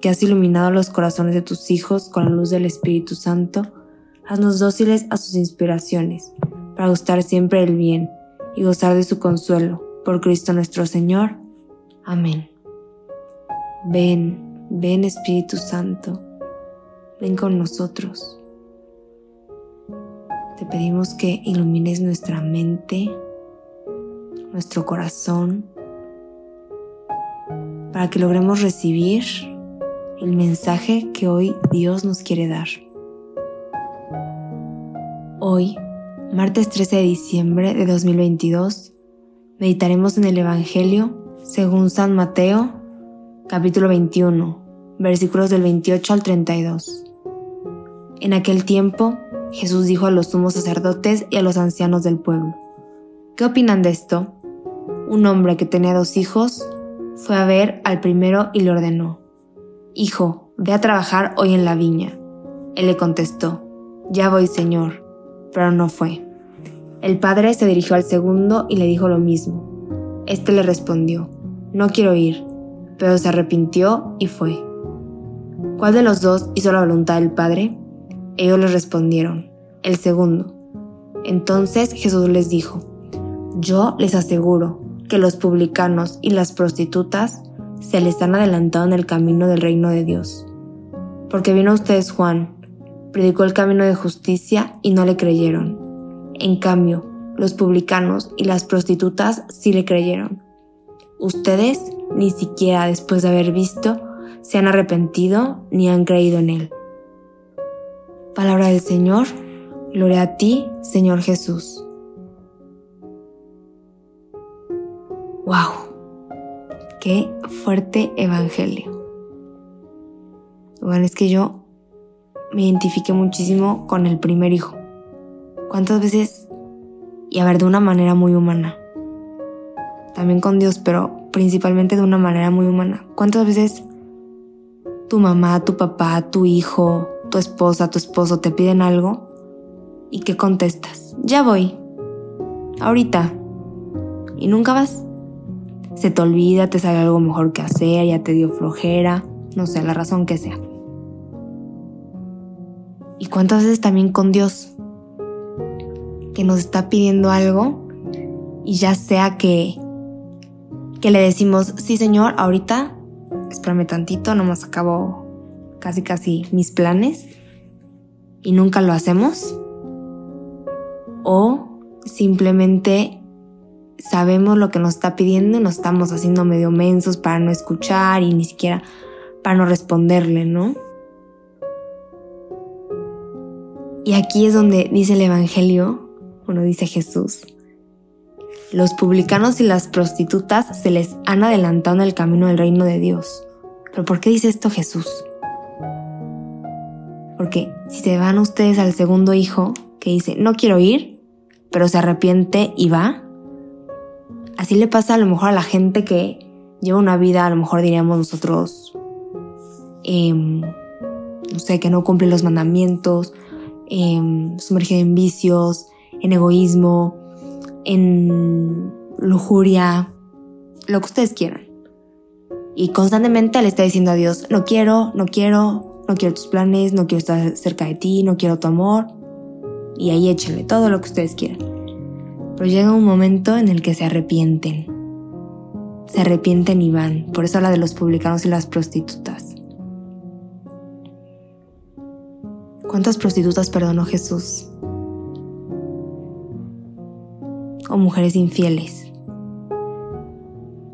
que has iluminado los corazones de tus hijos con la luz del Espíritu Santo, haznos dóciles a sus inspiraciones, para gustar siempre el bien y gozar de su consuelo. Por Cristo nuestro Señor. Amén. Ven, ven Espíritu Santo, ven con nosotros. Te pedimos que ilumines nuestra mente, nuestro corazón, para que logremos recibir el mensaje que hoy Dios nos quiere dar. Hoy, martes 13 de diciembre de 2022, meditaremos en el Evangelio según San Mateo, capítulo 21, versículos del 28 al 32. En aquel tiempo, Jesús dijo a los sumos sacerdotes y a los ancianos del pueblo, ¿qué opinan de esto? Un hombre que tenía dos hijos fue a ver al primero y le ordenó, Hijo, ve a trabajar hoy en la viña. Él le contestó, Ya voy, señor, pero no fue. El padre se dirigió al segundo y le dijo lo mismo. Este le respondió, No quiero ir, pero se arrepintió y fue. ¿Cuál de los dos hizo la voluntad del padre? Ellos le respondieron, El segundo. Entonces Jesús les dijo, Yo les aseguro que los publicanos y las prostitutas se les han adelantado en el camino del reino de Dios. Porque vino a ustedes Juan, predicó el camino de justicia y no le creyeron. En cambio, los publicanos y las prostitutas sí le creyeron. Ustedes ni siquiera después de haber visto se han arrepentido ni han creído en él. Palabra del Señor, gloria a ti, Señor Jesús. ¡Wow! Qué fuerte evangelio. Bueno, es que yo me identifiqué muchísimo con el primer hijo. ¿Cuántas veces? Y a ver, de una manera muy humana. También con Dios, pero principalmente de una manera muy humana. ¿Cuántas veces tu mamá, tu papá, tu hijo, tu esposa, tu esposo te piden algo? ¿Y qué contestas? Ya voy. Ahorita. Y nunca vas se te olvida, te sale algo mejor que hacer, ya te dio flojera, no sé, la razón que sea. ¿Y cuántas veces también con Dios? Que nos está pidiendo algo y ya sea que, que le decimos, sí señor, ahorita, espérame tantito, nomás acabo casi casi mis planes y nunca lo hacemos. O simplemente sabemos lo que nos está pidiendo y nos estamos haciendo medio mensos para no escuchar y ni siquiera para no responderle, ¿no? Y aquí es donde dice el Evangelio, bueno, dice Jesús, los publicanos y las prostitutas se les han adelantado en el camino del reino de Dios. ¿Pero por qué dice esto Jesús? Porque si se van ustedes al segundo hijo que dice, no quiero ir, pero se arrepiente y va, Así le pasa a lo mejor a la gente que lleva una vida, a lo mejor diríamos nosotros, em, no sé, que no cumple los mandamientos, eh, en vicios, en egoísmo, en lujuria, lo que ustedes quieran. Y constantemente le está diciendo a Dios, no quiero, no quiero, no quiero tus planes, no quiero estar cerca de ti, no quiero tu amor. Y ahí échenle todo lo que ustedes quieran pero llega un momento en el que se arrepienten. Se arrepienten y van. Por eso habla de los publicanos y las prostitutas. ¿Cuántas prostitutas perdonó Jesús? O mujeres infieles.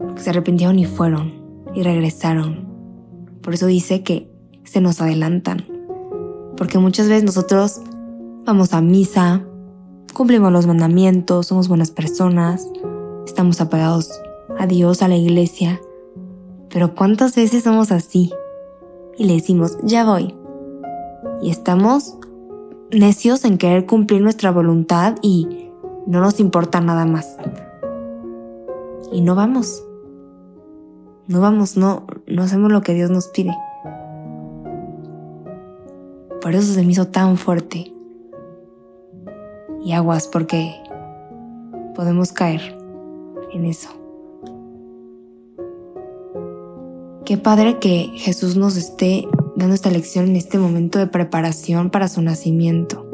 Porque se arrepintieron y fueron y regresaron. Por eso dice que se nos adelantan. Porque muchas veces nosotros vamos a misa, cumplimos los mandamientos, somos buenas personas, estamos apegados a Dios, a la iglesia. Pero ¿cuántas veces somos así? y le decimos, ya voy. Y estamos necios en querer cumplir nuestra voluntad y no nos importa nada más. Y no vamos. No vamos, no, no hacemos lo que Dios nos pide. Por eso se me hizo tan fuerte. Y aguas, porque podemos caer en eso. Qué padre que Jesús nos esté dando esta lección en este momento de preparación para su nacimiento.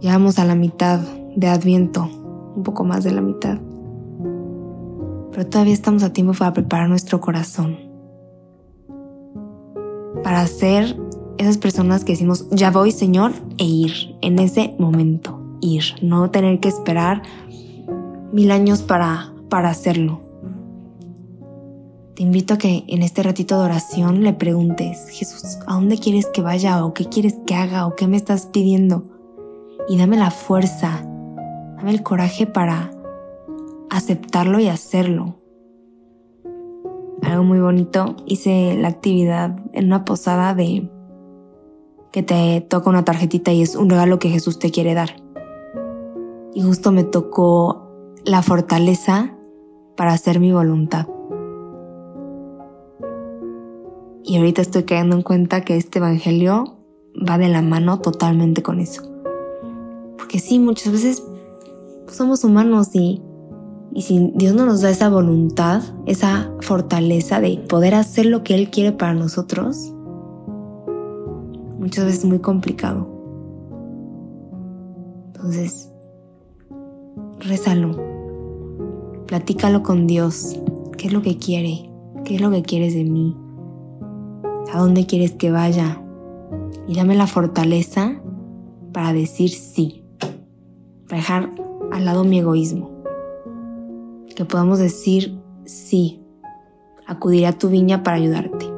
Ya vamos a la mitad de Adviento, un poco más de la mitad. Pero todavía estamos a tiempo para preparar nuestro corazón. Para ser esas personas que decimos, ya voy Señor, e ir en ese momento, ir, no tener que esperar mil años para, para hacerlo. Te invito a que en este ratito de oración le preguntes, Jesús, ¿a dónde quieres que vaya o qué quieres que haga o qué me estás pidiendo? Y dame la fuerza, dame el coraje para aceptarlo y hacerlo. Algo muy bonito, hice la actividad en una posada de que te toca una tarjetita y es un regalo que Jesús te quiere dar. Y justo me tocó la fortaleza para hacer mi voluntad. Y ahorita estoy cayendo en cuenta que este Evangelio va de la mano totalmente con eso. Porque sí, muchas veces somos humanos y, y si Dios no nos da esa voluntad, esa fortaleza de poder hacer lo que Él quiere para nosotros, muchas veces es muy complicado. Entonces, rézalo, platícalo con Dios, qué es lo que quiere, qué es lo que quieres de mí, a dónde quieres que vaya y dame la fortaleza para decir sí, para dejar al lado mi egoísmo, que podamos decir sí, acudiré a tu viña para ayudarte.